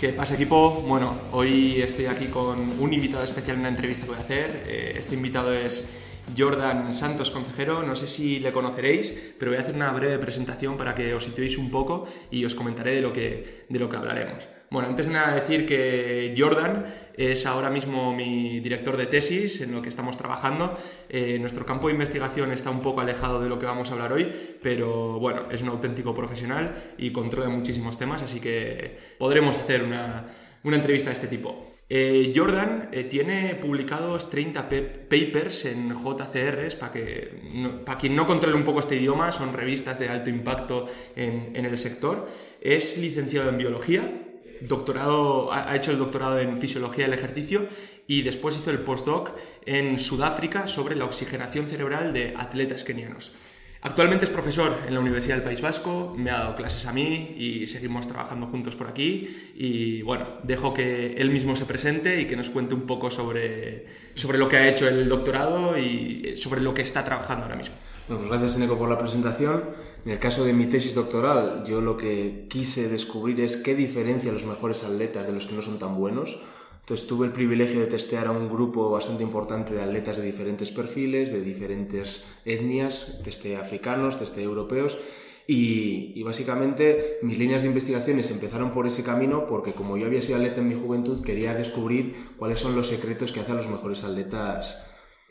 ¿Qué pasa equipo? Bueno, hoy estoy aquí con un invitado especial en una entrevista que voy a hacer. Eh, Este invitado es Jordan Santos, consejero. No sé si le conoceréis, pero voy a hacer una breve presentación para que os situéis un poco y os comentaré de lo que, de lo que hablaremos. Bueno, antes de nada decir que Jordan es ahora mismo mi director de tesis en lo que estamos trabajando. Eh, nuestro campo de investigación está un poco alejado de lo que vamos a hablar hoy, pero bueno, es un auténtico profesional y controla muchísimos temas, así que podremos hacer una, una entrevista de este tipo. Eh, Jordan eh, tiene publicados 30 pe- papers en JCRs, para que no- quien no controle un poco este idioma, son revistas de alto impacto en, en el sector. Es licenciado en biología, doctorado, ha hecho el doctorado en fisiología del ejercicio y después hizo el postdoc en Sudáfrica sobre la oxigenación cerebral de atletas kenianos. Actualmente es profesor en la Universidad del País Vasco, me ha dado clases a mí y seguimos trabajando juntos por aquí. Y bueno, dejo que él mismo se presente y que nos cuente un poco sobre, sobre lo que ha hecho el doctorado y sobre lo que está trabajando ahora mismo. Bueno, pues gracias, Eneco, por la presentación. En el caso de mi tesis doctoral, yo lo que quise descubrir es qué diferencia los mejores atletas de los que no son tan buenos. Entonces tuve el privilegio de testear a un grupo bastante importante de atletas de diferentes perfiles, de diferentes etnias, testé africanos, testé europeos, y, y básicamente mis líneas de investigaciones empezaron por ese camino porque como yo había sido atleta en mi juventud, quería descubrir cuáles son los secretos que hacen a los mejores atletas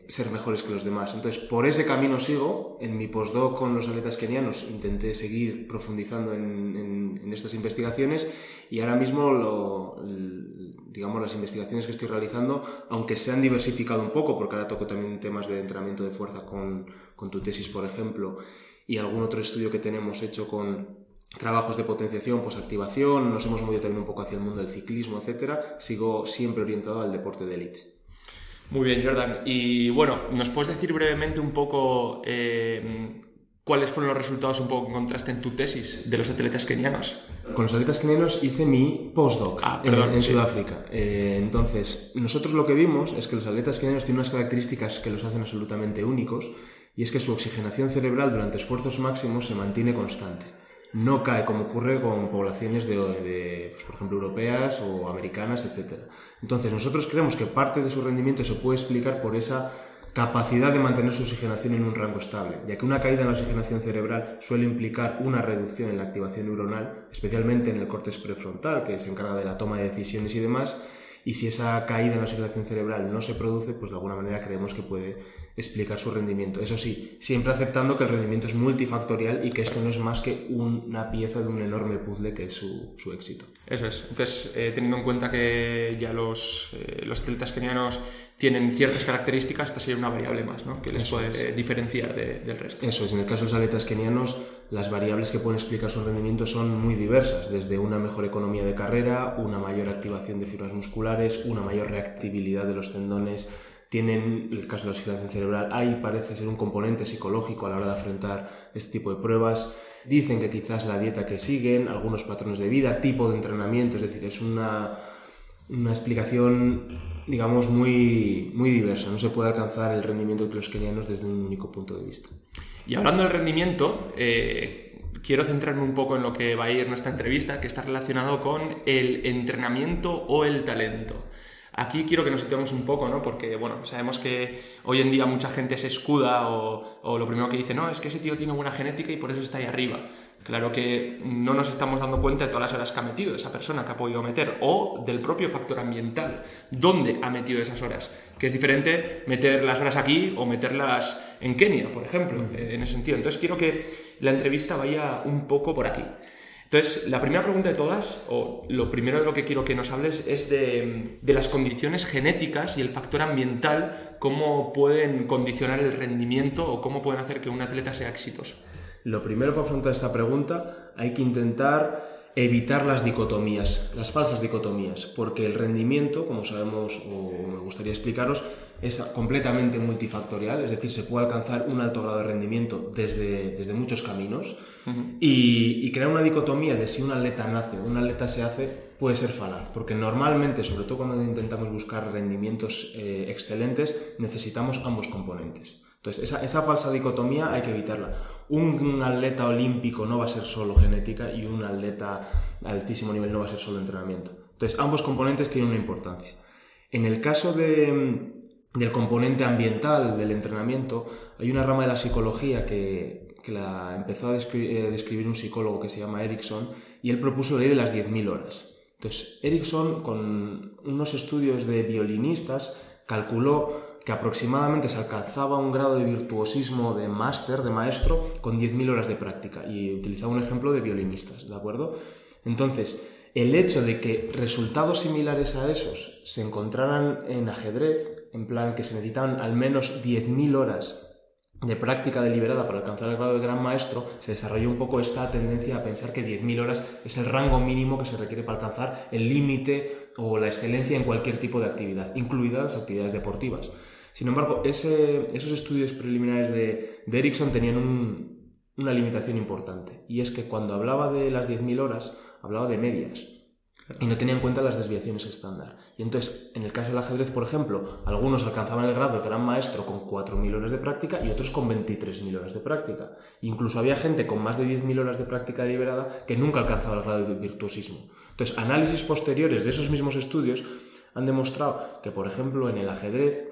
ser mejores que los demás. Entonces, por ese camino sigo. En mi postdoc con los atletas kenianos intenté seguir profundizando en, estas investigaciones y ahora mismo, lo, digamos, las investigaciones que estoy realizando, aunque se han diversificado un poco, porque ahora toco también temas de entrenamiento de fuerza con, con tu tesis, por ejemplo, y algún otro estudio que tenemos hecho con trabajos de potenciación, posactivación, nos hemos movido también un poco hacia el mundo del ciclismo, etcétera, sigo siempre orientado al deporte de élite. Muy bien, Jordan. Y bueno, ¿nos puedes decir brevemente un poco eh, cuáles fueron los resultados un poco que encontraste en tu tesis de los atletas kenianos? Con los atletas kenianos hice mi postdoc Ah, eh, en sí. Sudáfrica. Eh, entonces, nosotros lo que vimos es que los atletas kenianos tienen unas características que los hacen absolutamente únicos y es que su oxigenación cerebral durante esfuerzos máximos se mantiene constante. No cae como ocurre con poblaciones de, pues, por ejemplo, europeas o americanas, etc. Entonces, nosotros creemos que parte de su rendimiento se puede explicar por esa capacidad de mantener su oxigenación en un rango estable, ya que una caída en la oxigenación cerebral suele implicar una reducción en la activación neuronal, especialmente en el córtex prefrontal, que se encarga de la toma de decisiones y demás, y si esa caída en la oxigenación cerebral no se produce, pues de alguna manera creemos que puede explicar su rendimiento. Eso sí, siempre aceptando que el rendimiento es multifactorial y que esto no es más que una pieza de un enorme puzzle que es su, su éxito. Eso es. Entonces, eh, teniendo en cuenta que ya los, eh, los atletas kenianos tienen ciertas características, esta sería una variable más, ¿no? Que les Eso puede es. diferenciar de- del resto. Eso es, en el caso de los atletas kenianos, las variables que pueden explicar su rendimiento son muy diversas, desde una mejor economía de carrera, una mayor activación de fibras musculares, una mayor reactibilidad de los tendones, tienen, en el caso de la oxigenación cerebral, ahí parece ser un componente psicológico a la hora de afrontar este tipo de pruebas. Dicen que quizás la dieta que siguen, algunos patrones de vida, tipo de entrenamiento, es decir, es una, una explicación, digamos, muy, muy diversa. No se puede alcanzar el rendimiento de los kenianos desde un único punto de vista. Y hablando del rendimiento, eh, quiero centrarme un poco en lo que va a ir nuestra entrevista, que está relacionado con el entrenamiento o el talento. Aquí quiero que nos situemos un poco, ¿no? Porque, bueno, sabemos que hoy en día mucha gente se escuda o, o lo primero que dice, no, es que ese tío tiene buena genética y por eso está ahí arriba. Claro que no nos estamos dando cuenta de todas las horas que ha metido esa persona que ha podido meter o del propio factor ambiental, dónde ha metido esas horas, que es diferente meter las horas aquí o meterlas en Kenia, por ejemplo, en ese sentido. Entonces quiero que la entrevista vaya un poco por aquí. Entonces, la primera pregunta de todas, o lo primero de lo que quiero que nos hables, es de, las condiciones genéticas y el factor ambiental, cómo pueden condicionar el rendimiento o cómo pueden hacer que un atleta sea exitoso. Lo primero para afrontar esta pregunta, hay que intentar evitar las dicotomías, las falsas dicotomías, porque el rendimiento, como sabemos o me gustaría explicaros, es completamente multifactorial, es decir, se puede alcanzar un alto grado de rendimiento desde, desde muchos caminos y, crear una dicotomía de si un atleta nace o un atleta se hace puede ser falaz, porque normalmente, sobre todo cuando intentamos buscar rendimientos eh, excelentes, necesitamos ambos componentes. Entonces, esa, falsa dicotomía hay que evitarla. Un, atleta olímpico no va a ser solo genética y un atleta altísimo nivel no va a ser solo entrenamiento. Entonces, ambos componentes tienen una importancia. En el caso de, del componente ambiental del entrenamiento, hay una rama de la psicología que, que la empezó a eh, describir, un psicólogo que se llama Erickson y él propuso la ley de las 10.000 horas. Entonces, Erickson, con unos estudios de violinistas, calculó que aproximadamente se alcanzaba un grado de virtuosismo de máster, de maestro, con 10.000 horas de práctica. Y utilizaba un ejemplo de violinistas, ¿de acuerdo? Entonces, el hecho de que resultados similares a esos se encontraran en ajedrez, en plan que se necesitaban al menos 10.000 horas de práctica deliberada para alcanzar el grado de gran maestro, se desarrolló un poco esta tendencia a pensar que 10.000 horas es el rango mínimo que se requiere para alcanzar el límite o la excelencia en cualquier tipo de actividad, incluidas las actividades deportivas. Sin embargo, esos estudios preliminares de, de Erickson tenían una limitación importante, y es que cuando hablaba de las 10.000 horas, hablaba de medias y no tenía en cuenta las desviaciones estándar. Y entonces, en el caso del ajedrez, por ejemplo, algunos alcanzaban el grado de gran maestro con 4.000 horas de práctica y otros con 23.000 horas de práctica. Incluso había gente con más de 10.000 horas de práctica deliberada que nunca alcanzaba el grado de virtuosismo. Entonces, análisis posteriores de esos mismos estudios han demostrado que, por ejemplo, en el ajedrez,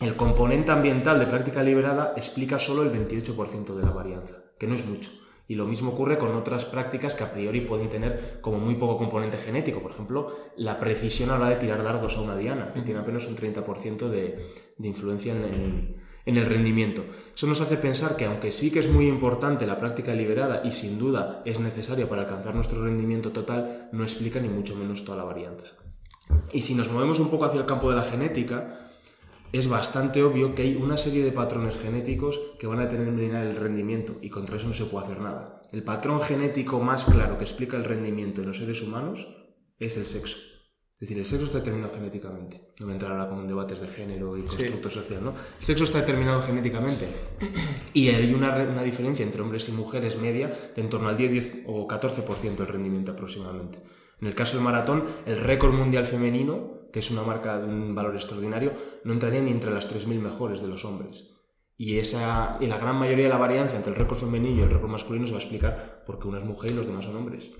el componente ambiental de práctica deliberada explica solo el 28% de la varianza, que no es mucho. Y lo mismo ocurre con otras prácticas que a priori pueden tener como muy poco componente genético. Por ejemplo, la precisión a la hora de tirar dardos a una diana, que tiene apenas un 30% de, de, influencia en el, en el rendimiento. Eso nos hace pensar que aunque sí que es muy importante la práctica deliberada y sin duda es necesaria para alcanzar nuestro rendimiento total, no explica ni mucho menos toda la varianza. Y si nos movemos un poco hacia el campo de la genética, es bastante obvio que hay una serie de patrones genéticos que van a determinar el rendimiento y contra eso no se puede hacer nada. El patrón genético más claro que explica el rendimiento en los seres humanos es el sexo. Es decir, el sexo está determinado genéticamente. No voy a entrar ahora con debates de género y constructo social, ¿no? El sexo está determinado genéticamente. Y hay una, una, diferencia entre hombres y mujeres media de en torno al 10, 10 o 14% del rendimiento aproximadamente. En el caso del maratón, el récord mundial femenino, es una marca de un valor extraordinario, no entraría ni entre las 3.000 mejores de los hombres. Y, esa, y la gran mayoría de la varianza entre el récord femenino y el récord masculino se va a explicar porque una es mujer y los demás son hombres.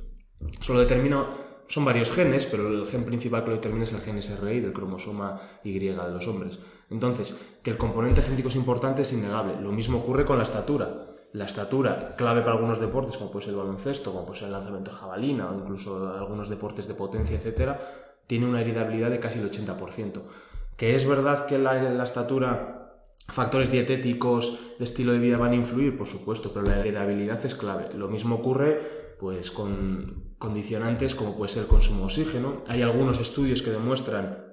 Solo determina, son varios genes, pero el gen principal que lo determina es el gen SRI del cromosoma Y de los hombres. Entonces, que el componente genético es importante es innegable. Lo mismo ocurre con la estatura la estatura, clave para algunos deportes, como puede ser el baloncesto, como puede ser el lanzamiento de jabalina o incluso algunos deportes de potencia, etcétera, tiene una heredabilidad de casi el 80%. Que es verdad que la, la estatura, factores dietéticos, de estilo de vida van a influir, por supuesto, pero la heredabilidad es clave. Lo mismo ocurre pues con condicionantes como puede ser el consumo de oxígeno. Hay algunos estudios que demuestran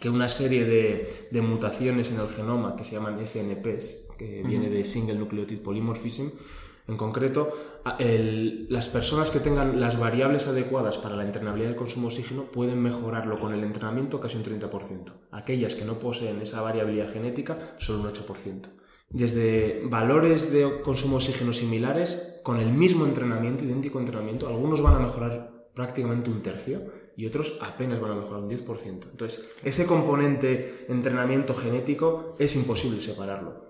que una serie de, mutaciones en el genoma que se llaman SNPs, que viene de Single Nucleotide Polymorphism, en concreto, las personas que tengan las variables adecuadas para la entrenabilidad del consumo de oxígeno pueden mejorarlo con el entrenamiento casi un 30%. Aquellas que no poseen esa variabilidad genética, solo un 8%. Desde valores de consumo de oxígeno similares, con el mismo entrenamiento, idéntico entrenamiento, algunos van a mejorar prácticamente un tercio y otros apenas van a mejorar un 10%. Entonces, ese componente entrenamiento genético es imposible separarlo.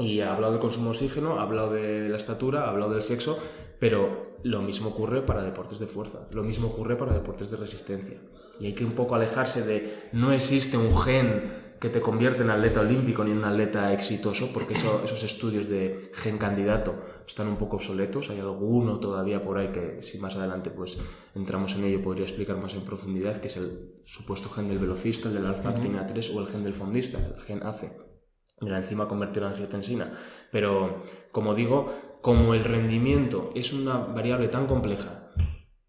Y ha hablado del consumo de oxígeno, ha hablado de la estatura, ha hablado del sexo, pero lo mismo ocurre para deportes de fuerza, lo mismo ocurre para deportes de resistencia. Y hay que un poco alejarse de no existe un gen que te convierte en atleta olímpico ni en un atleta exitoso, porque esos estudios de gen candidato están un poco obsoletos. Hay alguno todavía por ahí que, si más adelante pues entramos en ello, podría explicar más en profundidad, que es el supuesto gen del velocista, el del alfa-actina 3 o el gen del fondista, el gen ACE, de la enzima convertida en angiotensina. Pero, como digo, como el rendimiento es una variable tan compleja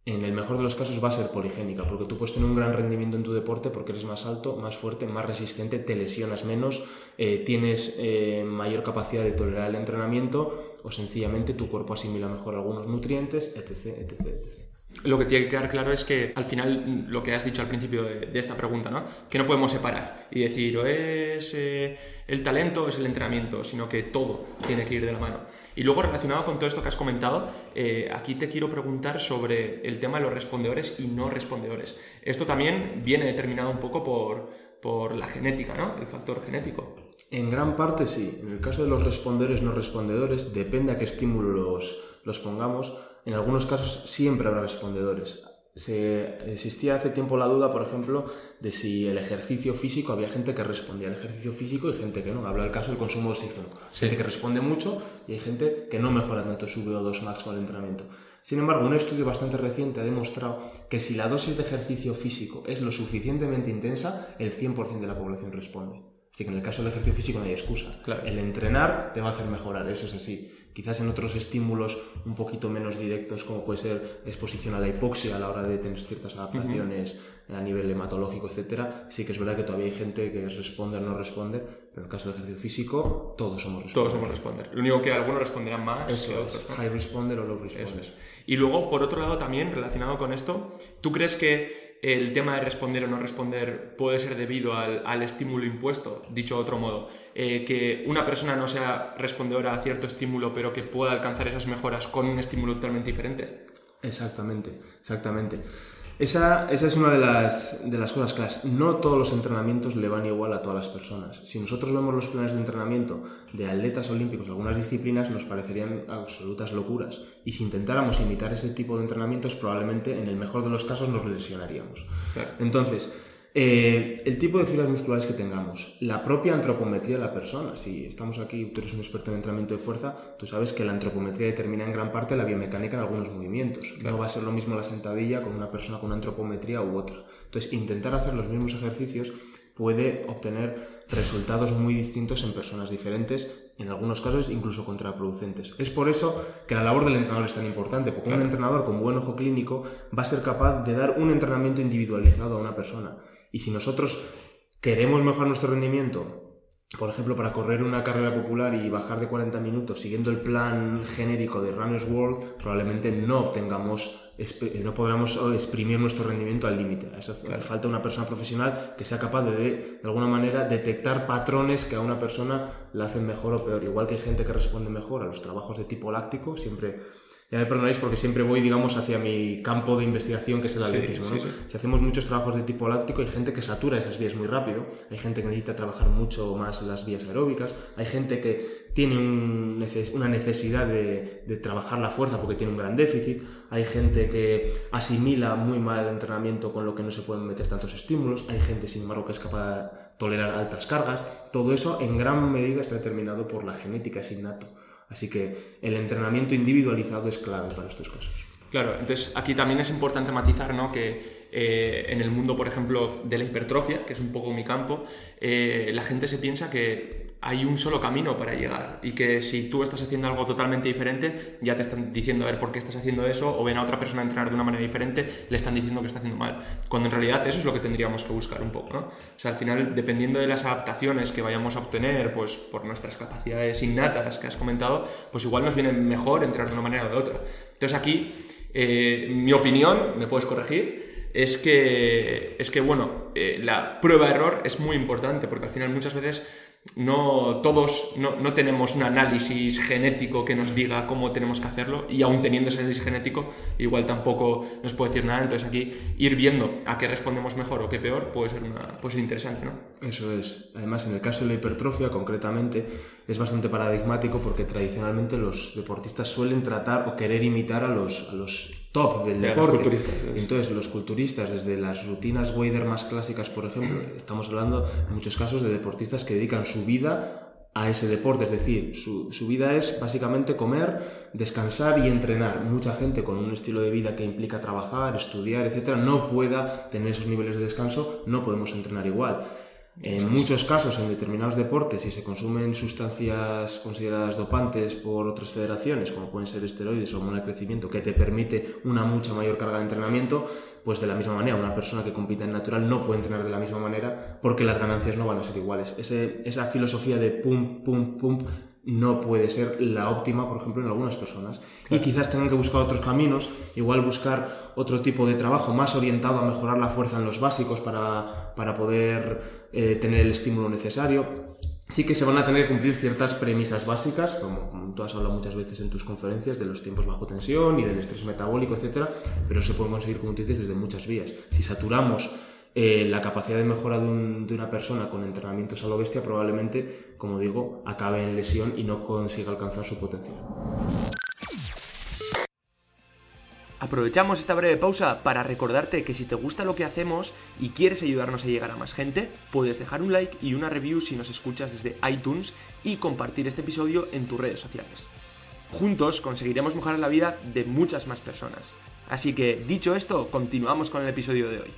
en el mejor de los casos va a ser poligénica, porque tú puedes tener un gran rendimiento en tu deporte porque eres más alto, más fuerte, más resistente, te lesionas menos, eh, tienes eh, mayor capacidad de tolerar el entrenamiento o sencillamente tu cuerpo asimila mejor algunos nutrientes, etc, etc, etc. Lo que tiene que quedar claro es que al final lo que has dicho al principio de, esta pregunta, ¿no? Que no podemos separar y decir o es eh, el talento o es el entrenamiento, sino que todo tiene que ir de la mano. Y luego relacionado con todo esto que has comentado, eh, aquí te quiero preguntar sobre el tema de los respondedores y no respondedores. Esto también viene determinado un poco por, por la genética, ¿no? El factor genético. En gran parte sí. En el caso de los respondedores no respondedores, depende a qué estímulos los pongamos en algunos casos siempre habrá respondedores. Se, existía hace tiempo la duda, por ejemplo, de si el ejercicio físico, había gente que respondía al ejercicio físico y gente que no. Habla el caso del consumo de oxígeno. Gente que responde mucho y hay gente que no mejora tanto su VO2 max con el entrenamiento. Sin embargo, un estudio bastante reciente ha demostrado que si la dosis de ejercicio físico es lo suficientemente intensa, el 100% de la población responde. Así que en el caso del ejercicio físico no hay excusa. El entrenar te va a hacer mejorar, eso es así. Quizás en otros estímulos un poquito menos directos, como puede ser exposición a la hipoxia a la hora de tener ciertas adaptaciones a nivel hematológico, etcétera, sí que es verdad que todavía hay gente que es responder o no responder, pero en el caso del ejercicio físico, todos somos responder. Todos somos responder. Lo único que algunos responderán más que otros. High responder o low responder. Y luego, por otro lado, también relacionado con esto, ¿tú crees que el tema de responder o no responder puede ser debido al, estímulo impuesto, dicho de otro modo, eh, que una persona no sea respondedora a cierto estímulo, pero que pueda alcanzar esas mejoras con un estímulo totalmente diferente. Exactamente, exactamente. Esa, es una de las, de las cosas claras. No todos los entrenamientos le van igual a todas las personas. Si nosotros vemos los planes de entrenamiento de atletas olímpicos de algunas disciplinas, nos parecerían absolutas locuras. Y si intentáramos imitar ese tipo de entrenamientos, probablemente en el mejor de los casos nos lesionaríamos. Entonces, eh, el tipo de fibras musculares que tengamos, la propia antropometría de la persona. Si estamos aquí, tú eres un experto en entrenamiento de fuerza, tú sabes que la antropometría determina en gran parte la biomecánica en algunos movimientos. No va a ser lo mismo la sentadilla con una persona con una antropometría u otra. Entonces, intentar hacer los mismos ejercicios puede obtener resultados muy distintos en personas diferentes, en algunos casos incluso contraproducentes. Es por eso que la labor del entrenador es tan importante, porque un entrenador con buen ojo clínico va a ser capaz de dar un entrenamiento individualizado a una persona. Y si nosotros queremos mejorar nuestro rendimiento, por ejemplo, para correr una carrera popular y bajar de 40 minutos siguiendo el plan genérico de Runners World, probablemente no obtengamos, no podremos exprimir nuestro rendimiento al límite. Eso hace falta una persona profesional que sea capaz de, de alguna manera, detectar patrones que a una persona la hacen mejor o peor. Igual que hay gente que responde mejor a los trabajos de tipo láctico, siempre ya me perdonáis porque siempre voy, digamos, hacia mi campo de investigación, que es el atletismo. Si hacemos muchos trabajos de tipo láctico, hay gente que satura esas vías muy rápido, hay gente que necesita trabajar mucho más las vías aeróbicas, hay gente que tiene una necesidad de, de, trabajar la fuerza porque tiene un gran déficit, hay gente que asimila muy mal el entrenamiento con lo que no se pueden meter tantos estímulos, hay gente, sin embargo, que es capaz de tolerar altas cargas. Todo eso en gran medida está determinado por la genética, es innato. Así que el entrenamiento individualizado es clave para estos casos. Claro, entonces aquí también es importante matizar ¿no? que eh, en el mundo, por ejemplo, de la hipertrofia, que es un poco mi campo, eh, la gente se piensa que hay un solo camino para llegar y que si tú estás haciendo algo totalmente diferente, ya te están diciendo a ver por qué estás haciendo eso o ven a otra persona entrenar de una manera diferente, le están diciendo que está haciendo mal. Cuando en realidad eso es lo que tendríamos que buscar un poco, ¿no? O sea, al final, dependiendo de las adaptaciones que vayamos a obtener, pues por nuestras capacidades innatas que has comentado, pues igual nos viene mejor entrenar de una manera o de otra. Entonces aquí, eh, mi opinión, me puedes corregir, es que, es que bueno, eh, la prueba-error es muy importante porque al final muchas veces no todos no, tenemos un análisis genético que nos diga cómo tenemos que hacerlo y aún teniendo ese análisis genético igual tampoco nos puede decir nada entonces aquí ir viendo a qué respondemos mejor o qué peor puede ser una puede ser interesante ¿no? eso es además en el caso de la hipertrofia concretamente es bastante paradigmático porque tradicionalmente los deportistas suelen tratar o querer imitar a los top del De los deporte. culturistas, es. Entonces, los culturistas, desde las rutinas Wader más clásicas, por ejemplo, estamos hablando en muchos casos de deportistas que dedican su vida a ese deporte, es decir, su, su vida es básicamente comer, descansar y entrenar. Mucha gente con un estilo de vida que implica trabajar, estudiar, etcétera, no pueda tener esos niveles de descanso, no podemos entrenar igual. En muchos casos, en determinados deportes, si se consumen sustancias consideradas dopantes por otras federaciones, como pueden ser esteroides o hormona de crecimiento, que te permite una mucha mayor carga de entrenamiento, pues de la misma manera, una persona que compita en natural no puede entrenar de la misma manera porque las ganancias no van a ser iguales. Ese- esa filosofía de pum, pum, pum no puede ser la óptima, por ejemplo, en algunas personas. Y quizás tengan que buscar otros caminos, igual buscar otro tipo de trabajo más orientado a mejorar la fuerza en los básicos para, para poder eh, tener el estímulo necesario. Sí que se van a tener que cumplir ciertas premisas básicas, como, como tú has hablado muchas veces en tus conferencias, de los tiempos bajo tensión y del estrés metabólico, etcétera, pero se pueden conseguir, como tú dices, desde muchas vías. Si saturamos eh, la capacidad de mejora de, un- de una persona con entrenamientos a bestia probablemente, como digo, acabe en lesión y no consiga alcanzar su potencial. Aprovechamos esta breve pausa para recordarte que si te gusta lo que hacemos y quieres ayudarnos a llegar a más gente, puedes dejar un like y una review si nos escuchas desde iTunes y compartir este episodio en tus redes sociales. Juntos conseguiremos mejorar la vida de muchas más personas. Así que, dicho esto, continuamos con el episodio de hoy.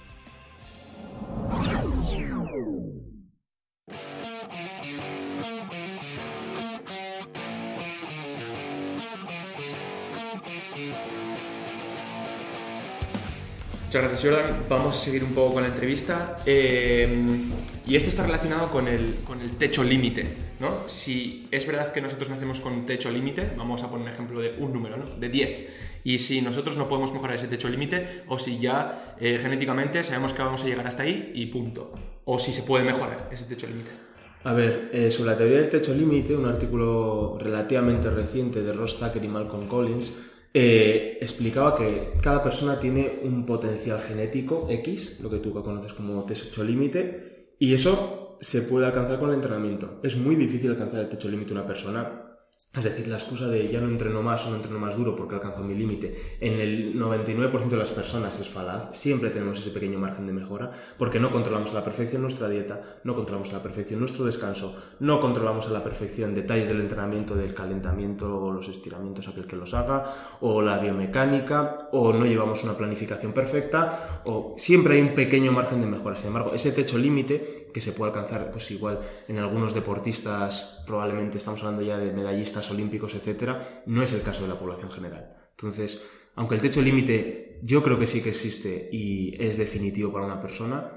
Muchas gracias, Jordan. Vamos a seguir un poco con la entrevista. Eh, y esto está relacionado con el, con el techo límite, Si es verdad que nosotros nacemos con techo límite, vamos a poner un ejemplo de un número, ¿no? De 10. Y si nosotros no podemos mejorar ese techo límite, o si ya eh, genéticamente sabemos que vamos a llegar hasta ahí y punto. O si se puede mejorar ese techo límite. A ver, eh, sobre la teoría del techo límite, un artículo relativamente reciente de Ross Tucker y Malcolm Collins eh, explicaba que cada persona tiene un potencial genético X, lo que tú conoces como techo límite, y eso se puede alcanzar con el entrenamiento. Es muy difícil alcanzar el techo límite de una persona. Es decir, la excusa de ya no entreno más o no entreno más duro porque alcanzo mi límite, en el 99% de las personas es falaz. Siempre tenemos ese pequeño margen de mejora porque no controlamos a la perfección nuestra dieta, no controlamos a la perfección nuestro descanso, no controlamos a la perfección detalles del entrenamiento, del calentamiento o los estiramientos aquel que los haga, o la biomecánica, o no llevamos una planificación perfecta, o siempre hay un pequeño margen de mejora. Sin embargo, ese techo límite que se puede alcanzar, pues igual en algunos deportistas, probablemente estamos hablando ya de medallistas olímpicos, etcétera, no es el caso de la población general. Entonces, aunque el techo límite yo creo que sí que existe y es definitivo para una persona,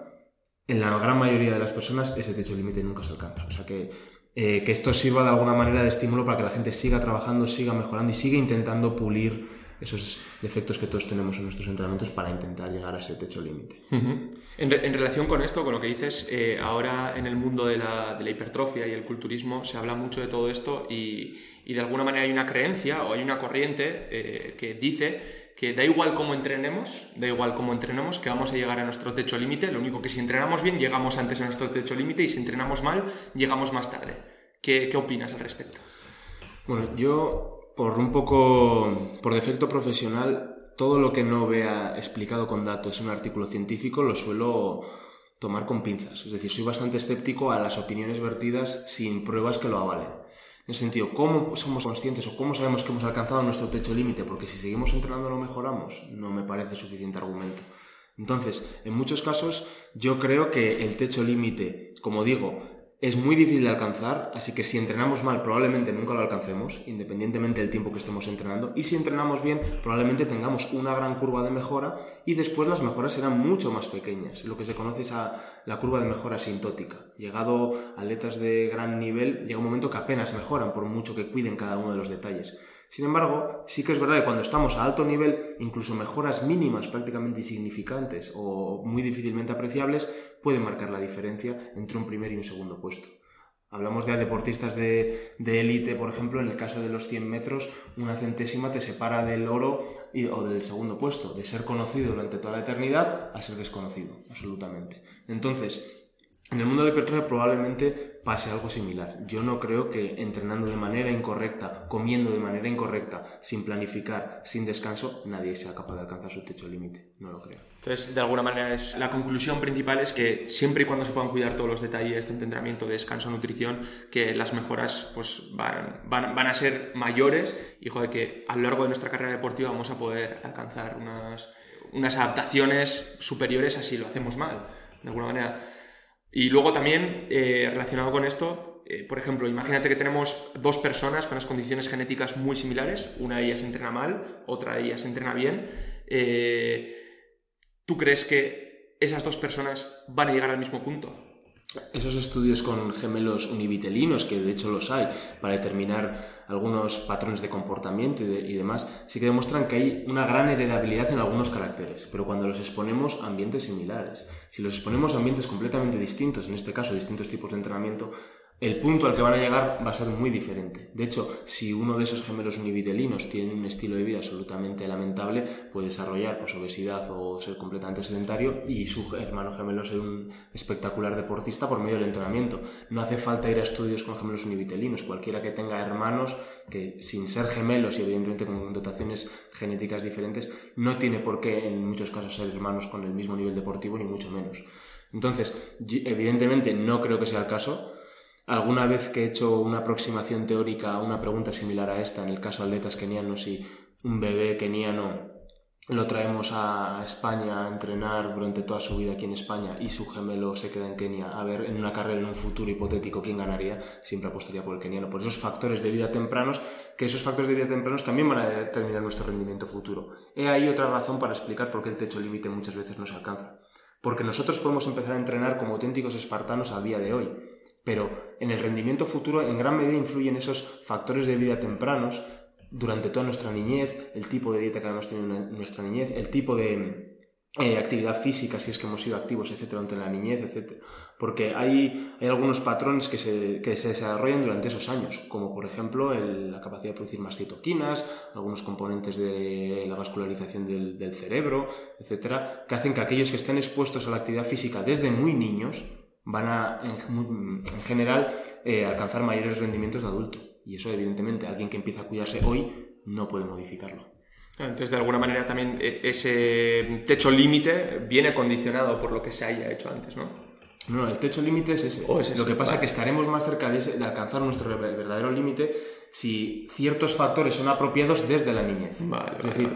en la gran mayoría de las personas ese techo límite nunca se alcanza. O sea que, eh, que esto sirva de alguna manera de estímulo para que la gente siga trabajando, siga mejorando y siga intentando pulir esos defectos que todos tenemos en nuestros entrenamientos para intentar llegar a ese techo límite. En, re- en relación con esto, con lo que dices, eh, ahora en el mundo de la, de la hipertrofia y el culturismo se habla mucho de todo esto y, y de alguna manera hay una creencia o hay una corriente eh, que dice que da igual cómo entrenemos, da igual cómo entrenemos, que vamos a llegar a nuestro techo límite, lo único que si entrenamos bien llegamos antes a nuestro techo límite y si entrenamos mal llegamos más tarde. ¿Qué, qué opinas al respecto? Bueno, yo por un poco, por defecto profesional, todo lo que no vea explicado con datos en un artículo científico lo suelo tomar con pinzas. Es decir, soy bastante escéptico a las opiniones vertidas sin pruebas que lo avalen. En ese sentido, ¿cómo somos conscientes o cómo sabemos que hemos alcanzado nuestro techo límite? Porque si seguimos entrenando no mejoramos, no me parece suficiente argumento. Entonces, en muchos casos, yo creo que el techo límite, como digo, es muy difícil de alcanzar, así que si entrenamos mal probablemente nunca lo alcancemos, independientemente del tiempo que estemos entrenando, y si entrenamos bien probablemente tengamos una gran curva de mejora y después las mejoras serán mucho más pequeñas, lo que se conoce es a la curva de mejora asintótica. Llegado a atletas de gran nivel, llega un momento que apenas mejoran por mucho que cuiden cada uno de los detalles. Sin embargo, sí que es verdad que cuando estamos a alto nivel, incluso mejoras mínimas prácticamente insignificantes o muy difícilmente apreciables pueden marcar la diferencia entre un primer y un segundo puesto. Hablamos de deportistas de élite, por ejemplo, en el caso de los 100 metros, una centésima te separa del oro o del segundo puesto, de ser conocido durante toda la eternidad a ser desconocido, absolutamente. Entonces, En el mundo de la hipertrofia probablemente pase algo similar. Yo no creo que entrenando de manera incorrecta, comiendo de manera incorrecta, sin planificar, sin descanso, nadie sea capaz de alcanzar su techo límite. No lo creo. Entonces, de alguna manera, es, la conclusión principal es que siempre y cuando se puedan cuidar todos los detalles de entrenamiento, descanso, nutrición, que las mejoras pues, van, van, a ser mayores y joder, que a lo largo de nuestra carrera deportiva vamos a poder alcanzar unas, unas adaptaciones superiores a si lo hacemos mal. De alguna manera y luego también, eh, relacionado con esto, eh, por ejemplo, imagínate que tenemos dos personas con las condiciones genéticas muy similares, una de ellas entrena mal, otra de ellas entrena bien. Eh, ¿Tú crees que esas dos personas van a llegar al mismo punto? Esos estudios con gemelos univitelinos, que de hecho los hay, para determinar algunos patrones de comportamiento y, demás, sí que demuestran que hay una gran heredabilidad en algunos caracteres, pero cuando los exponemos a ambientes similares, si los exponemos a ambientes completamente distintos, en este caso distintos tipos de entrenamiento, el punto al que van a llegar va a ser muy diferente. De hecho, si uno de esos gemelos univitelinos tiene un estilo de vida absolutamente lamentable, puede desarrollar pues, obesidad o ser completamente sedentario y su hermano gemelo ser un espectacular deportista por medio del entrenamiento. No hace falta ir a estudios con gemelos univitelinos. Cualquiera que tenga hermanos que sin ser gemelos y evidentemente con dotaciones genéticas diferentes, no tiene por qué en muchos casos ser hermanos con el mismo nivel deportivo ni mucho menos. Entonces, evidentemente no creo que sea el caso, Alguna vez que he hecho una aproximación teórica a una pregunta similar a esta, en el caso de atletas kenianos y un bebé keniano lo traemos a España a entrenar durante toda su vida aquí en España y su gemelo se queda en Kenia, a ver en una carrera en un futuro hipotético quién ganaría, siempre apostaría por el keniano. Por esos factores de vida tempranos, que esos factores de vida tempranos también van a determinar nuestro rendimiento futuro. He ahí otra razón para explicar por qué el techo límite muchas veces no se alcanza. Porque nosotros podemos empezar a entrenar como auténticos espartanos a día de hoy. Pero en el rendimiento futuro en gran medida influyen esos factores de vida tempranos durante toda nuestra niñez, el tipo de dieta que hemos tenido en nuestra niñez, el tipo de eh, actividad física, si es que hemos sido activos, etcétera, durante la niñez, etcétera. Porque hay, algunos patrones que se, que se desarrollan durante esos años, como por ejemplo la capacidad de producir más citoquinas, algunos componentes de la vascularización del, del cerebro, etcétera, que hacen que aquellos que estén expuestos a la actividad física desde muy niños, van a, en, general, eh, alcanzar mayores rendimientos de adulto. Y eso, evidentemente, alguien que empieza a cuidarse hoy no puede modificarlo. Entonces, de alguna manera, también eh, ese techo límite viene condicionado por lo que se haya hecho antes, ¿no? No, el techo límite es ese. Oh, lo que pasa es que estaremos más cerca de, de alcanzar nuestro verdadero límite si ciertos factores son apropiados desde la niñez. es decir,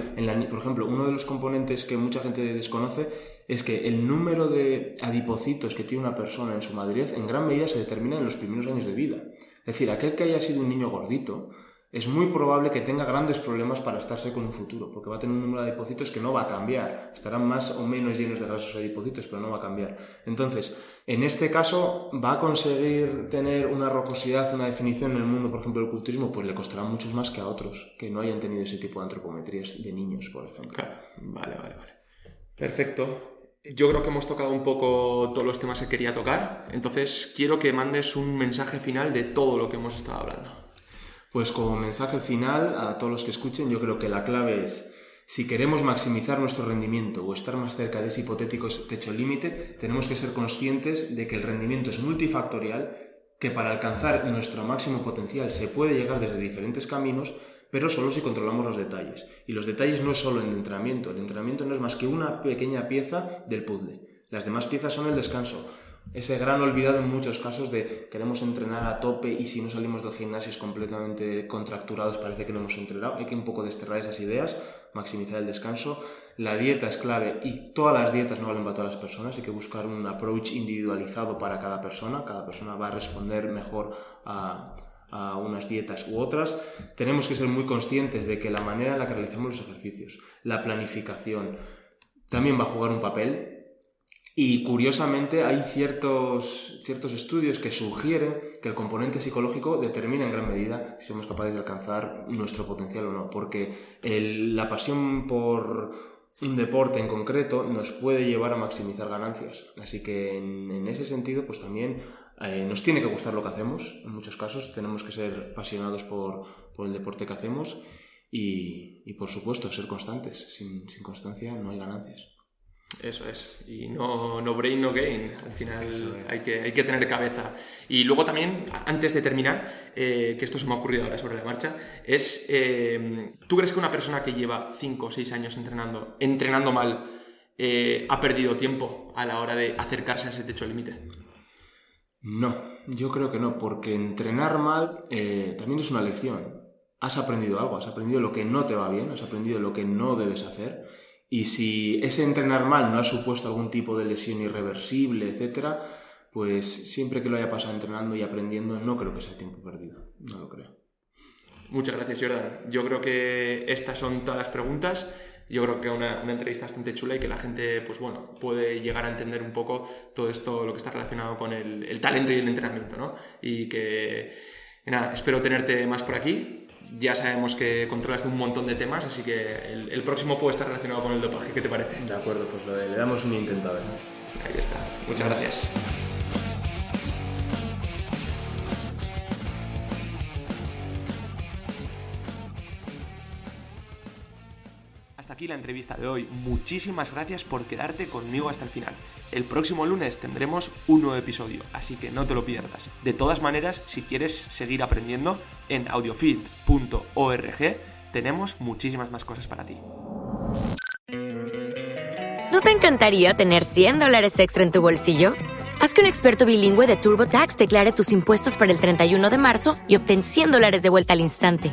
por ejemplo, uno de los componentes que mucha gente desconoce es que el número de adipocitos que tiene una persona en su madurez en gran medida se determina en los primeros años de vida. Es decir, aquel que haya sido un niño gordito, es muy probable que tenga grandes problemas para estarse con un futuro, porque va a tener un número de adipocitos que no va a cambiar. Estarán más o menos llenos de grasos adipocitos, pero no va a cambiar. Entonces, en este caso, ¿va a conseguir tener una rocosidad, una definición en el mundo, por ejemplo, del culturismo? Pues le costará mucho más que a otros que no hayan tenido ese tipo de antropometrías de niños, por ejemplo. Claro. Vale, vale, vale. Perfecto. Yo creo que hemos tocado un poco todos los temas que quería tocar, entonces quiero que mandes un mensaje final de todo lo que hemos estado hablando. Pues como mensaje final a todos los que escuchen, yo creo que la clave es, si queremos maximizar nuestro rendimiento o estar más cerca de ese hipotético techo límite, tenemos que ser conscientes de que el rendimiento es multifactorial, que para alcanzar nuestro máximo potencial se puede llegar desde diferentes caminos, pero solo si controlamos los detalles. Y los detalles no es solo el entrenamiento, el entrenamiento no es más que una pequeña pieza del puzzle. Las demás piezas son el descanso, ese gran olvidado en muchos casos de queremos entrenar a tope y si no salimos del gimnasio es completamente contracturados, parece que no hemos entrenado. Hay que un poco desterrar esas ideas, maximizar el descanso. La dieta es clave y todas las dietas no valen para todas las personas, hay que buscar un approach individualizado para cada persona. Cada persona va a responder mejor a, a unas dietas u otras, tenemos que ser muy conscientes de que la manera en la que realizamos los ejercicios, la planificación, también va a jugar un papel y curiosamente hay ciertos, ciertos estudios que sugieren que el componente psicológico determina en gran medida si somos capaces de alcanzar nuestro potencial o no, porque la pasión por un deporte en concreto nos puede llevar a maximizar ganancias. Así que en, ese sentido, pues también eh, nos tiene que gustar lo que hacemos. En muchos casos tenemos que ser apasionados por, el deporte que hacemos y, por supuesto ser constantes. sin constancia no hay ganancias. Eso es. Y no, no brain, no gain. Al final hay, que, hay que tener cabeza. Y luego también, antes de terminar, eh, que esto se me ha ocurrido ahora sobre la marcha, es, eh, ¿tú crees que una persona que lleva 5 o 6 años entrenando, entrenando mal, eh, ha perdido tiempo a la hora de acercarse a ese techo límite? No, yo creo que no, porque entrenar mal también es una lección. Has aprendido algo, has aprendido lo que no te va bien, has aprendido lo que no debes hacer y si ese entrenar mal no ha supuesto algún tipo de lesión irreversible, etcétera, pues siempre que lo haya pasado entrenando y aprendiendo, no creo que sea tiempo perdido. No lo creo. Muchas gracias, Jordan. Yo creo que estas son todas las preguntas. Yo creo que una, una entrevista bastante chula y que la gente, pues bueno, puede llegar a entender un poco todo esto, lo que está relacionado con el, el talento y el entrenamiento, ¿no? Y que, nada, espero tenerte más por aquí ya sabemos que controlas un montón de temas, así que el, próximo puede estar relacionado con el dopaje. ¿Qué te parece? De acuerdo, pues lo le damos un intento a ver. Ahí está. Muchas gracias. Aquí la entrevista de hoy. Muchísimas gracias por quedarte conmigo hasta el final. El próximo lunes tendremos un nuevo episodio, así que no te lo pierdas. De todas maneras, si quieres seguir aprendiendo, en audiofit.org tenemos muchísimas más cosas para ti. ¿No te encantaría tener 100 dólares extra en tu bolsillo? Haz que un experto bilingüe de TurboTax declare tus impuestos para el 31 de marzo y obtén 100 dólares de vuelta al instante.